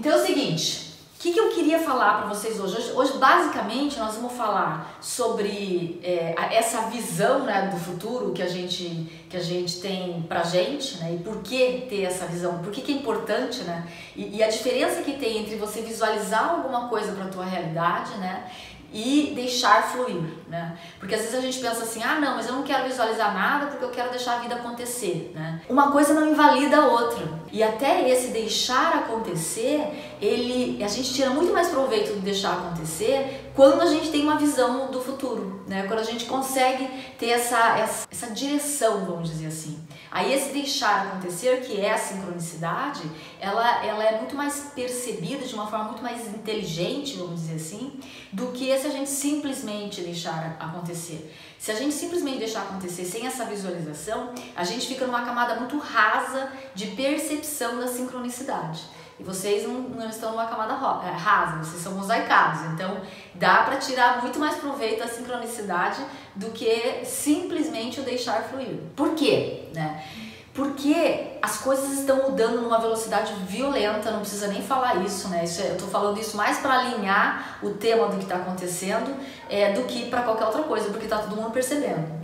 Então é o seguinte, o que, que, eu queria falar para vocês hoje? hoje? hoje? basicamente, nós vamos falar sobre é, essa visão né, do futuro que a gente, que a gente tem pra gente, né? E por que ter essa visão, por que, que é importante, né? E, e a diferença que tem entre você visualizar alguma coisa para tua realidade, né? E deixar fluir, né? Porque às vezes a gente pensa assim, ah, não, mas eu não quero visualizar nada porque eu quero deixar a vida acontecer, né? Uma coisa não invalida a outra. E até esse deixar acontecer, ele, a gente tira muito mais proveito do deixar acontecer quando a gente tem uma visão do futuro, né? Quando a gente consegue ter essa, essa, essa direção, vamos dizer assim. Aí esse deixar acontecer, que é a sincronicidade, ela, ela é muito mais percebida de uma forma muito mais inteligente, vamos dizer assim, do que se a gente simplesmente deixar acontecer. Se a gente simplesmente deixar acontecer sem essa visualização, a gente fica numa camada muito rasa de percepção da sincronicidade. E vocês não, não estão numa camada é, rasa, vocês são mosaicados. Então dá para tirar muito mais proveito da sincronicidade do que simplesmente o deixar fluir. Por quê? Né? Porque as coisas estão mudando numa velocidade violenta, não precisa nem falar isso, né? Isso, é, eu estou falando isso mais para alinhar o tema do que está acontecendo é, do que para qualquer outra coisa, porque está todo mundo percebendo?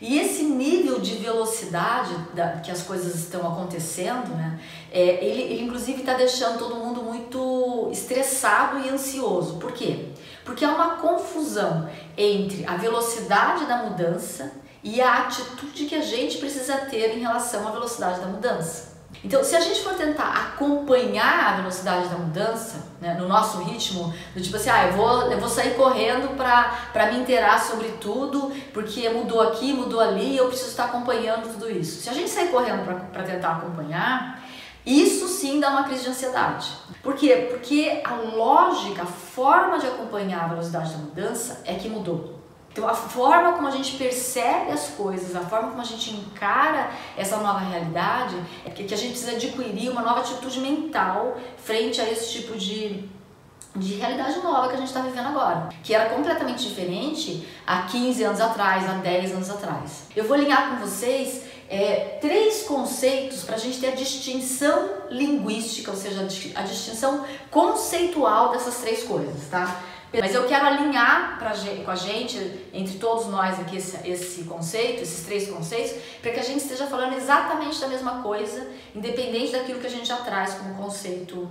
E esse nível de velocidade da, que as coisas estão acontecendo, né? É, ele, ele inclusive está deixando todo mundo muito estressado e ansioso. Por quê? Porque há uma confusão entre a velocidade da mudança e a atitude que a gente precisa ter em relação à velocidade da mudança. Então, se a gente for tentar acompanhar a velocidade da mudança, né, no nosso ritmo, do tipo assim, ah, eu vou, eu vou sair correndo para me inteirar sobre tudo, porque mudou aqui, mudou ali, eu preciso estar acompanhando tudo isso. Se a gente sair correndo para tentar acompanhar, isso sim dá uma crise de ansiedade. Por quê? Porque a lógica, a forma de acompanhar a velocidade da mudança é que mudou. Então, a forma como a gente percebe as coisas, a forma como a gente encara essa nova realidade, é que a gente precisa adquirir uma nova atitude mental frente a esse tipo de, de realidade nova que a gente está vivendo agora, que era completamente diferente há 15 anos atrás, há 10 anos atrás. Eu vou alinhar com vocês é, três conceitos para a gente ter a distinção linguística, ou seja, a distinção conceitual dessas três coisas, tá? Mas eu quero alinhar pra, com a gente, entre todos nós aqui, esse, esse conceito, esses três conceitos, para que a gente esteja falando exatamente da mesma coisa, independente daquilo que a gente já traz como conceito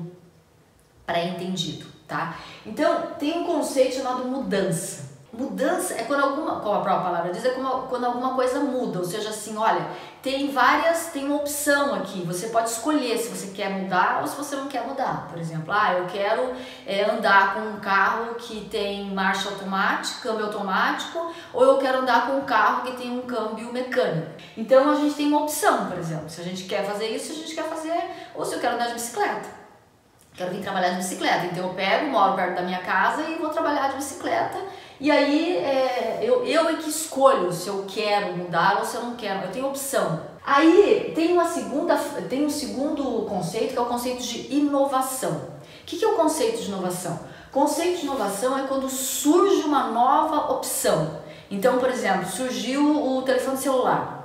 pré-entendido, tá? Então, tem um conceito chamado mudança. Mudança é quando alguma, como a própria palavra diz, é quando alguma coisa muda, ou seja, assim, olha, tem várias, tem uma opção aqui, você pode escolher se você quer mudar ou se você não quer mudar. Por exemplo, ah, eu quero é, andar com um carro que tem marcha automática, câmbio automático, ou eu quero andar com um carro que tem um câmbio mecânico. Então a gente tem uma opção, por exemplo, se a gente quer fazer isso, a gente quer fazer, ou se eu quero andar de bicicleta. Quero vir trabalhar de bicicleta, então eu pego, moro perto da minha casa e vou trabalhar de bicicleta e aí é, eu, eu é que escolho se eu quero mudar ou se eu não quero, eu tenho opção. Aí tem uma segunda, tem um segundo conceito que é o conceito de inovação. O que, que é o conceito de inovação? Conceito de inovação é quando surge uma nova opção. Então, por exemplo, surgiu o telefone celular.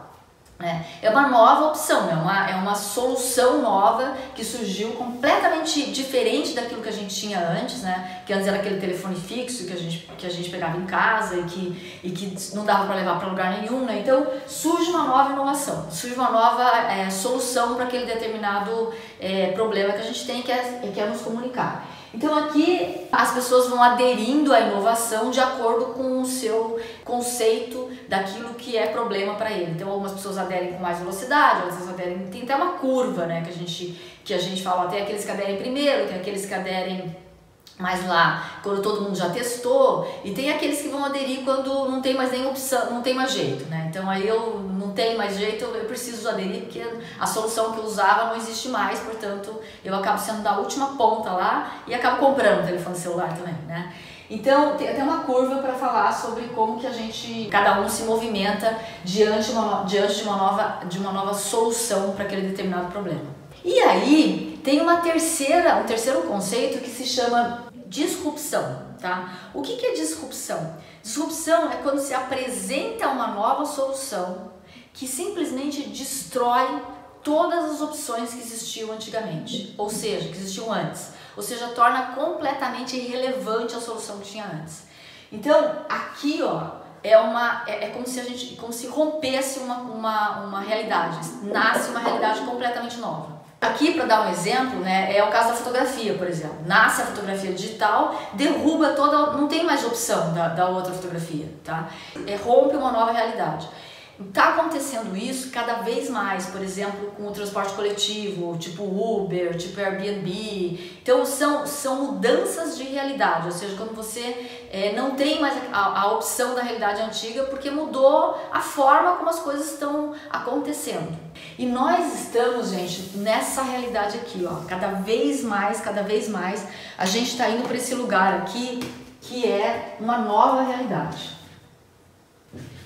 É, é uma nova opção, é uma, é uma solução nova que surgiu completamente diferente daquilo que a gente tinha antes, né? Que antes era aquele telefone fixo que a gente, que a gente pegava em casa e que, e que não dava para levar para lugar nenhum, né? Então surge uma nova inovação, surge uma nova é, solução para aquele determinado é, problema que a gente tem que é, que é nos comunicar. Então aqui as pessoas vão aderindo à inovação de acordo com o seu conceito daquilo que é problema para ele. Então algumas pessoas aderem com mais velocidade, outras aderem tem até uma curva, né, que a gente que a gente fala, tem aqueles que aderem primeiro, tem aqueles que aderem mais lá quando todo mundo já testou e tem aqueles que vão aderir quando não tem mais nenhuma opção, não tem mais jeito, né? Então aí eu tenho mais jeito, eu preciso aderir porque a solução que eu usava não existe mais, portanto eu acabo sendo da última ponta lá e acabo comprando um telefone celular também, né? Então tem até uma curva para falar sobre como que a gente, cada um se movimenta diante, uma, diante de, uma nova, de uma nova solução para aquele determinado problema. E aí tem uma terceira, um terceiro conceito que se chama disrupção, tá? O que, que é disrupção? Disrupção é quando se apresenta uma nova solução que simplesmente destrói todas as opções que existiam antigamente, ou seja, que existiam antes. ou seja, torna completamente irrelevante a solução que tinha antes. Então, aqui, ó, é uma é, é, como se a gente como se rompesse uma, uma, uma realidade, nasce uma realidade completamente nova. Aqui, para dar um exemplo, né, é o caso da fotografia, por exemplo. Nasce a fotografia digital, derruba toda, não tem mais opção da, da outra fotografia, tá? É, rompe uma nova realidade. Está acontecendo isso cada vez mais, por exemplo, com o transporte coletivo, tipo Uber, tipo Airbnb. Então, são, são mudanças de realidade, ou seja, quando você é, não tem mais a, a opção da realidade antiga, porque mudou a forma como as coisas estão acontecendo. E nós estamos, gente, nessa realidade aqui, ó, cada vez mais, cada vez mais, a gente está indo para esse lugar aqui que é uma nova realidade.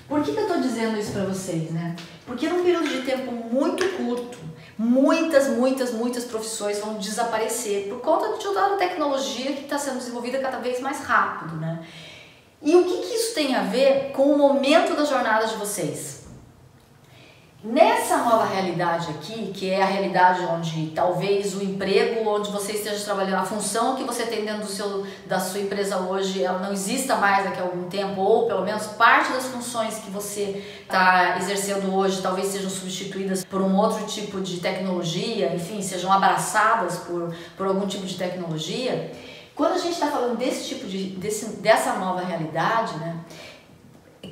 Por que, que eu estou dizendo isso para vocês, né? Porque num período de tempo muito curto, muitas, muitas, muitas profissões vão desaparecer por conta de toda a tecnologia que está sendo desenvolvida cada vez mais rápido, né? E o que, que isso tem a ver com o momento da jornada de vocês? Nessa nova realidade aqui, que é a realidade onde talvez o emprego onde você esteja trabalhando, a função que você tem dentro do seu, da sua empresa hoje, ela não exista mais daqui a algum tempo, ou pelo menos parte das funções que você está exercendo hoje talvez sejam substituídas por um outro tipo de tecnologia, enfim, sejam abraçadas por, por algum tipo de tecnologia. Quando a gente está falando desse tipo de, desse, dessa nova realidade, né?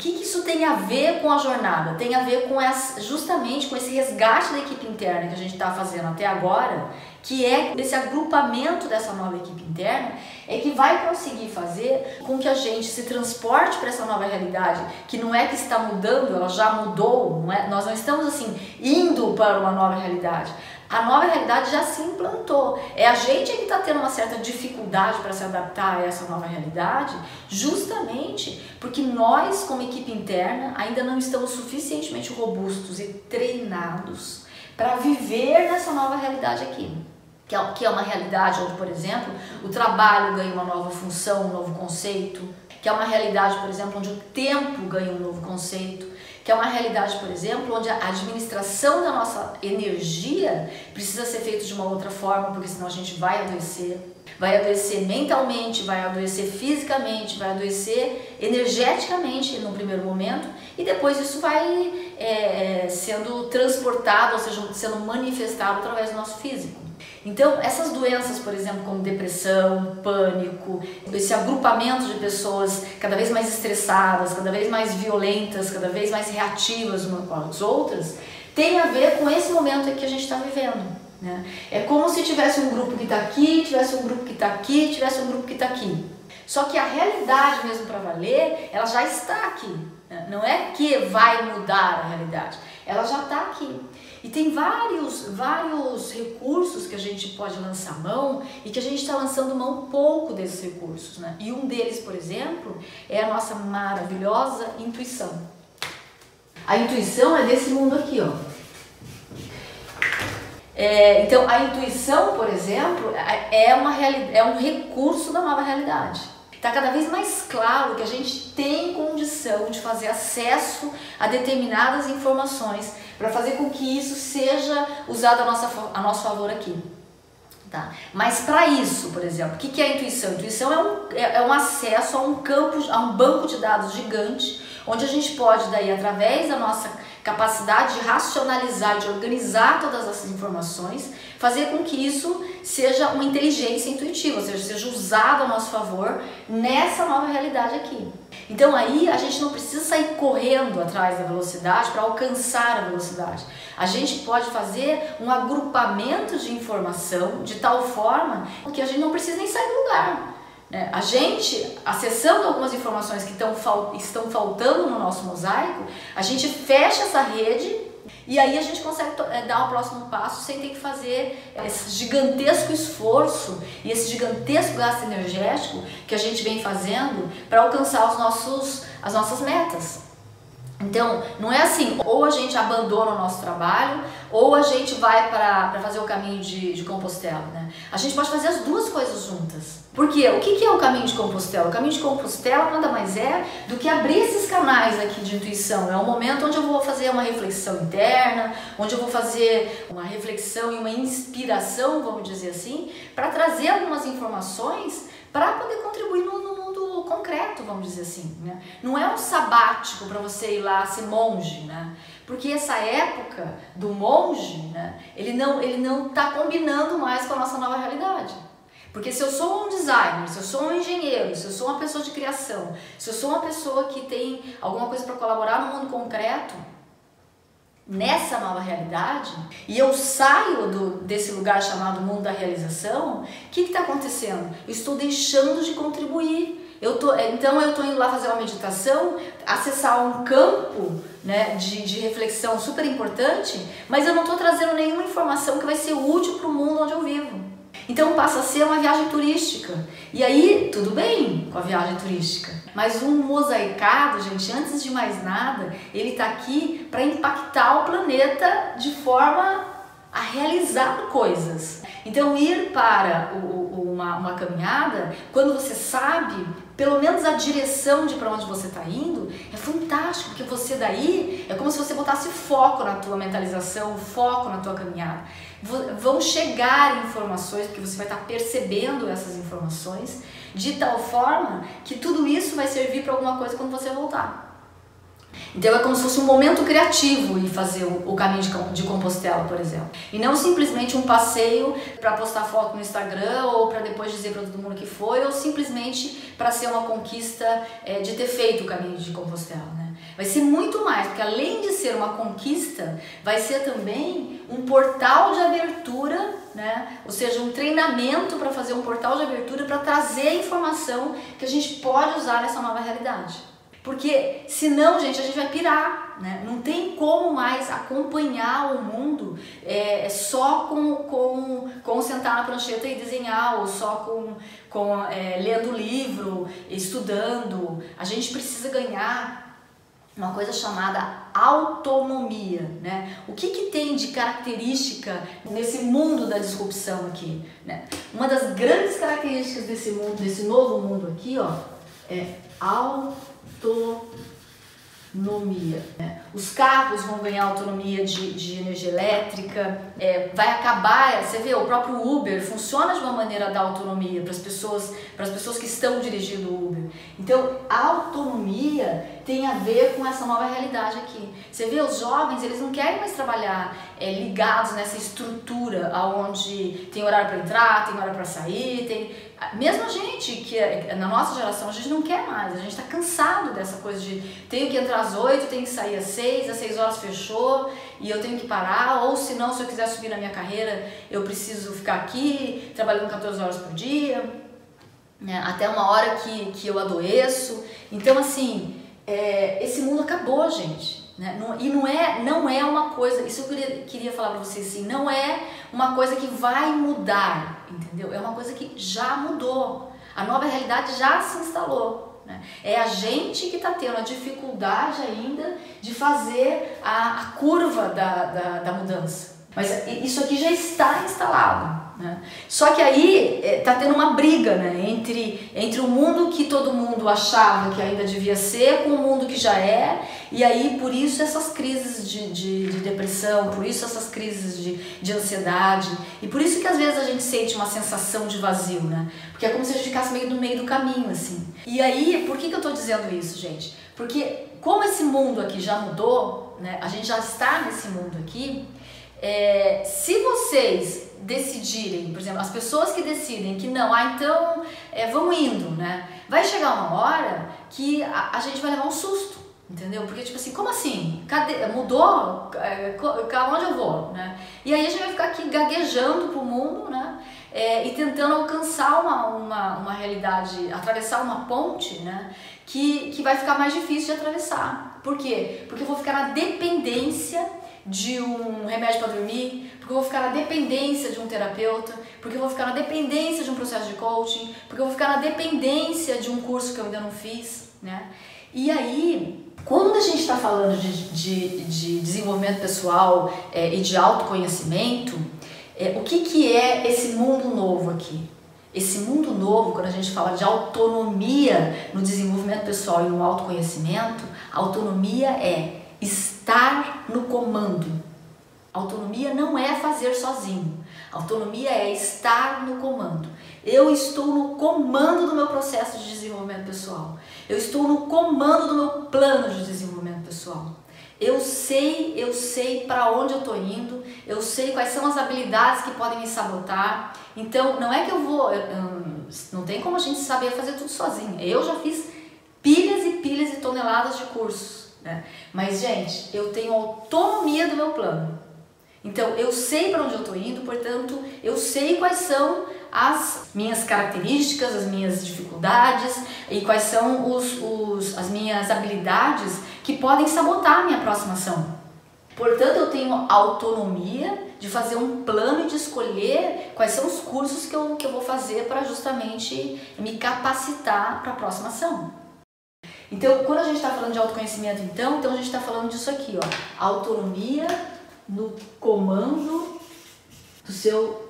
Que, que, isso tem a ver com a jornada? Tem a ver com essa, justamente com esse resgate da equipe interna que a gente está fazendo até agora, que é esse agrupamento dessa nova equipe interna, é que vai conseguir fazer com que a gente se transporte para essa nova realidade, que não é que está mudando, ela já mudou, não é? nós não estamos assim indo para uma nova realidade a nova realidade já se implantou. É a gente que está tendo uma certa dificuldade para se adaptar a essa nova realidade, justamente porque nós, como equipe interna, ainda não estamos suficientemente robustos e treinados para viver nessa nova realidade aqui. É que é uma realidade onde, por exemplo, o trabalho ganha uma nova função, um novo conceito, que é uma realidade, por exemplo, onde o tempo ganha um novo conceito, que é uma realidade, por exemplo, onde a administração da nossa energia precisa ser feita de uma outra forma, porque senão a gente vai adoecer. Vai adoecer mentalmente, vai adoecer fisicamente, vai adoecer energeticamente no primeiro momento e depois isso vai é, sendo transportado, ou seja, sendo manifestado através do nosso físico. Então, essas doenças, por exemplo, como depressão, pânico, esse agrupamento de pessoas cada vez mais estressadas, cada vez mais violentas, cada vez mais reativas umas com as outras, tem a ver com esse momento que a gente está vivendo. Né? É como se tivesse um grupo que está aqui, tivesse um grupo que está aqui, tivesse um grupo que está aqui. Só que a realidade mesmo para valer, ela já está aqui. Né? Não é que vai mudar a realidade, ela já está aqui. E tem vários, vários recursos que a gente pode lançar mão e que a gente está lançando mão pouco desses recursos. Né? E um deles, por exemplo, é a nossa maravilhosa intuição. A intuição é desse mundo aqui, ó. É, então, a intuição, por exemplo, é, é uma é um recurso da nova realidade. Está cada vez mais claro que a gente tem condição de fazer acesso a determinadas informações para fazer com que isso seja usado a, nossa, a nosso favor aqui. Tá? Mas para isso, por exemplo, o que, que é a intuição? A intuição é um, é, é um acesso a um campo, a um banco de dados gigante, onde a gente pode daí, através da nossa capacidade de racionalizar, de organizar todas essas informações, fazer com que isso seja uma inteligência intuitiva, ou seja, seja usado a nosso favor nessa nova realidade aqui. Então aí a gente não precisa sair correndo atrás da velocidade para alcançar a velocidade. A gente pode fazer um agrupamento de informação de tal forma que a gente não precisa nem sair do lugar. Né? A gente, acessando algumas informações que estão, estão faltando no nosso mosaico, a gente fecha essa rede e aí a gente consegue é, dar o próximo passo sem ter que fazer esse gigantesco esforço e esse gigantesco gasto energético que a gente vem fazendo para alcançar os nossos, as nossas metas. Então, não é assim, ou a gente abandona o nosso trabalho, ou a gente vai para fazer o caminho de, de Compostela, né? A gente pode fazer as duas coisas juntas. Por quê? O que, que é o caminho de Compostela? O caminho de Compostela nada mais é do que abrir esses canais aqui de intuição. É um momento onde eu vou fazer uma reflexão interna, onde eu vou fazer uma reflexão e uma inspiração, vamos dizer assim, para trazer algumas informações para poder contribuir no, no, concreto, vamos dizer assim. Né? Não é um sabático para você ir lá ser monge, né? porque essa época do monge, né, ele não ele não está combinando mais com a nossa nova realidade. Porque se eu sou um designer, se eu sou um engenheiro, se eu sou uma pessoa de criação, se eu sou uma pessoa que tem alguma coisa para colaborar no mundo concreto, nessa nova realidade e eu saio do, desse lugar chamado mundo da realização, o que está acontecendo? Eu estou deixando de contribuir. Eu tô, então eu estou indo lá fazer uma meditação, acessar um campo né, de, de reflexão super importante, mas eu não estou trazendo nenhuma informação que vai ser útil para o mundo onde eu vivo. Então passa a ser uma viagem turística. E aí, tudo bem com a viagem turística. Mas um mosaicado, gente, antes de mais nada, ele está aqui para impactar o planeta de forma a realizar coisas. Então, ir para o, uma, uma caminhada, quando você sabe pelo menos a direção de para onde você está indo, é fantástico, porque você daí é como se você botasse foco na tua mentalização, foco na tua caminhada. Vão chegar informações, porque você vai estar tá percebendo essas informações, de tal forma que tudo isso vai servir para alguma coisa quando você voltar. Então é como se fosse um momento criativo e fazer o, caminho de, Compostela, por exemplo. E não simplesmente um passeio para postar foto no Instagram ou para depois dizer para todo mundo que foi, ou simplesmente para ser uma conquista é, de ter feito o caminho de Compostela. Né? Vai ser muito mais, porque além de ser uma conquista, vai ser também um portal de abertura, né? ou seja, um treinamento para fazer um portal de abertura para trazer a informação que a gente pode usar nessa nova realidade. Porque senão, gente, a gente vai pirar, né? Não tem como mais acompanhar o mundo é, só com, com, com sentar na prancheta e desenhar, ou só com, com é, lendo livro, estudando. A gente precisa ganhar uma coisa chamada autonomia, né? O que, que tem de característica nesse mundo da disrupção aqui, né? Uma das grandes características desse mundo, desse novo mundo aqui, ó, é autonomia autonomia. Né? Os carros vão ganhar autonomia de, de energia elétrica, é, vai acabar, você vê, o próprio Uber funciona de uma maneira da autonomia para as pessoas, para as pessoas que estão dirigindo o Uber. Então, a autonomia tem a ver com essa nova realidade aqui. Você vê, os jovens, eles não querem mais trabalhar é, ligados nessa estrutura onde tem horário para entrar, tem hora para sair, tem mesmo a gente, que é, na nossa geração, a gente não quer mais, a gente está cansado dessa coisa de tenho que entrar às 8, tenho que sair às 6, às 6 horas fechou e eu tenho que parar, ou se não, se eu quiser subir na minha carreira, eu preciso ficar aqui trabalhando 14 horas por dia, né, até uma hora que, que eu adoeço. Então, assim, é, esse mundo acabou, gente. Né? Não, e não é, não é uma coisa, isso eu queria, queria falar para vocês assim, não é uma coisa que vai mudar, entendeu? É uma coisa que já mudou. A nova realidade já se instalou. Né? É a gente que está tendo a dificuldade ainda de fazer a, a curva da, da, da mudança. Mas isso aqui já está instalado. Né? Só que aí está é, tendo uma briga né? entre, entre o mundo que todo mundo achava que ainda devia ser com o mundo que já é, e aí por isso essas crises de, de, de, depressão, por isso essas crises de, de ansiedade, e por isso que às vezes a gente sente uma sensação de vazio, né? Porque é como se a gente ficasse meio no meio do caminho, assim. E aí, por que, que eu estou dizendo isso, gente? Porque como esse mundo aqui já mudou, né? a gente já está nesse mundo aqui, é, se vocês decidirem, por exemplo, as pessoas que decidem que não, ah, então é, vamos indo, né? Vai chegar uma hora que a, a, gente vai levar um susto, entendeu? Porque, tipo assim, como assim? Cadê? Mudou? É, onde eu vou, né? E aí a gente vai ficar aqui gaguejando pro mundo, né? É, e tentando alcançar uma, uma, uma realidade, atravessar uma ponte, né? Que, que vai ficar mais difícil de atravessar. Por quê? Porque eu vou ficar na dependência de um remédio para dormir, porque eu vou ficar na dependência de um terapeuta, porque eu vou ficar na dependência de um processo de coaching, porque eu vou ficar na dependência de um curso que eu ainda não fiz, né? E aí, quando a gente está falando de, de, de, desenvolvimento pessoal é, e de autoconhecimento, é, o que, que é esse mundo novo aqui? Esse mundo novo, quando a gente fala de autonomia no desenvolvimento pessoal e no autoconhecimento, autonomia é estar no comando. Autonomia não é fazer sozinho. Autonomia é estar no comando. Eu estou no comando do meu processo de desenvolvimento pessoal. Eu estou no comando do meu plano de desenvolvimento pessoal. Eu sei, eu sei para onde eu estou indo, eu sei quais são as habilidades que podem me sabotar. Então, não é que eu vou, não tem como a gente saber fazer tudo sozinho. Eu já fiz pilhas e pilhas e toneladas de cursos, né? Mas, gente, eu tenho autonomia do meu plano. Então, eu sei para onde eu estou indo, portanto, eu sei quais são as minhas características, as minhas dificuldades e quais são os, os, as minhas habilidades que podem sabotar a minha próxima ação. Portanto, eu tenho autonomia de fazer um plano e de escolher quais são os cursos que eu, que eu vou fazer para justamente me capacitar para a próxima ação. Então, quando a gente está falando de autoconhecimento, então, então a gente está falando disso aqui, ó, autonomia no comando do seu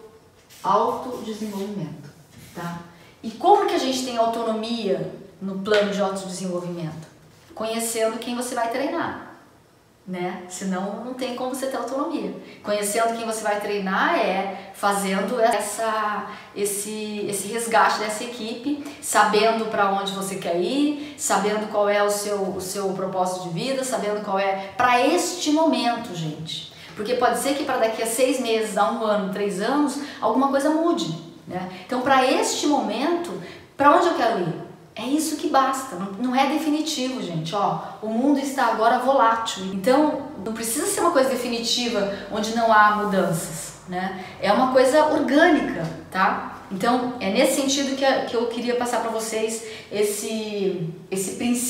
autodesenvolvimento, tá? E como que a gente tem autonomia no plano de autodesenvolvimento? Conhecendo quem você vai treinar, né? Senão não tem como você ter autonomia. Conhecendo quem você vai treinar é fazendo essa esse esse resgate dessa equipe, sabendo para onde você quer ir, sabendo qual é o seu o seu propósito de vida, sabendo qual é para este momento, gente. Porque pode ser que para daqui a seis meses, a um ano, três anos, alguma coisa mude. Né? Então, para este momento, para onde eu quero ir? É isso que basta, não, é definitivo, gente. Ó, o mundo está agora volátil. Então, não precisa ser uma coisa definitiva onde não há mudanças, né? É uma coisa orgânica, tá? Então, é nesse sentido que, eu queria passar para vocês esse, esse princípio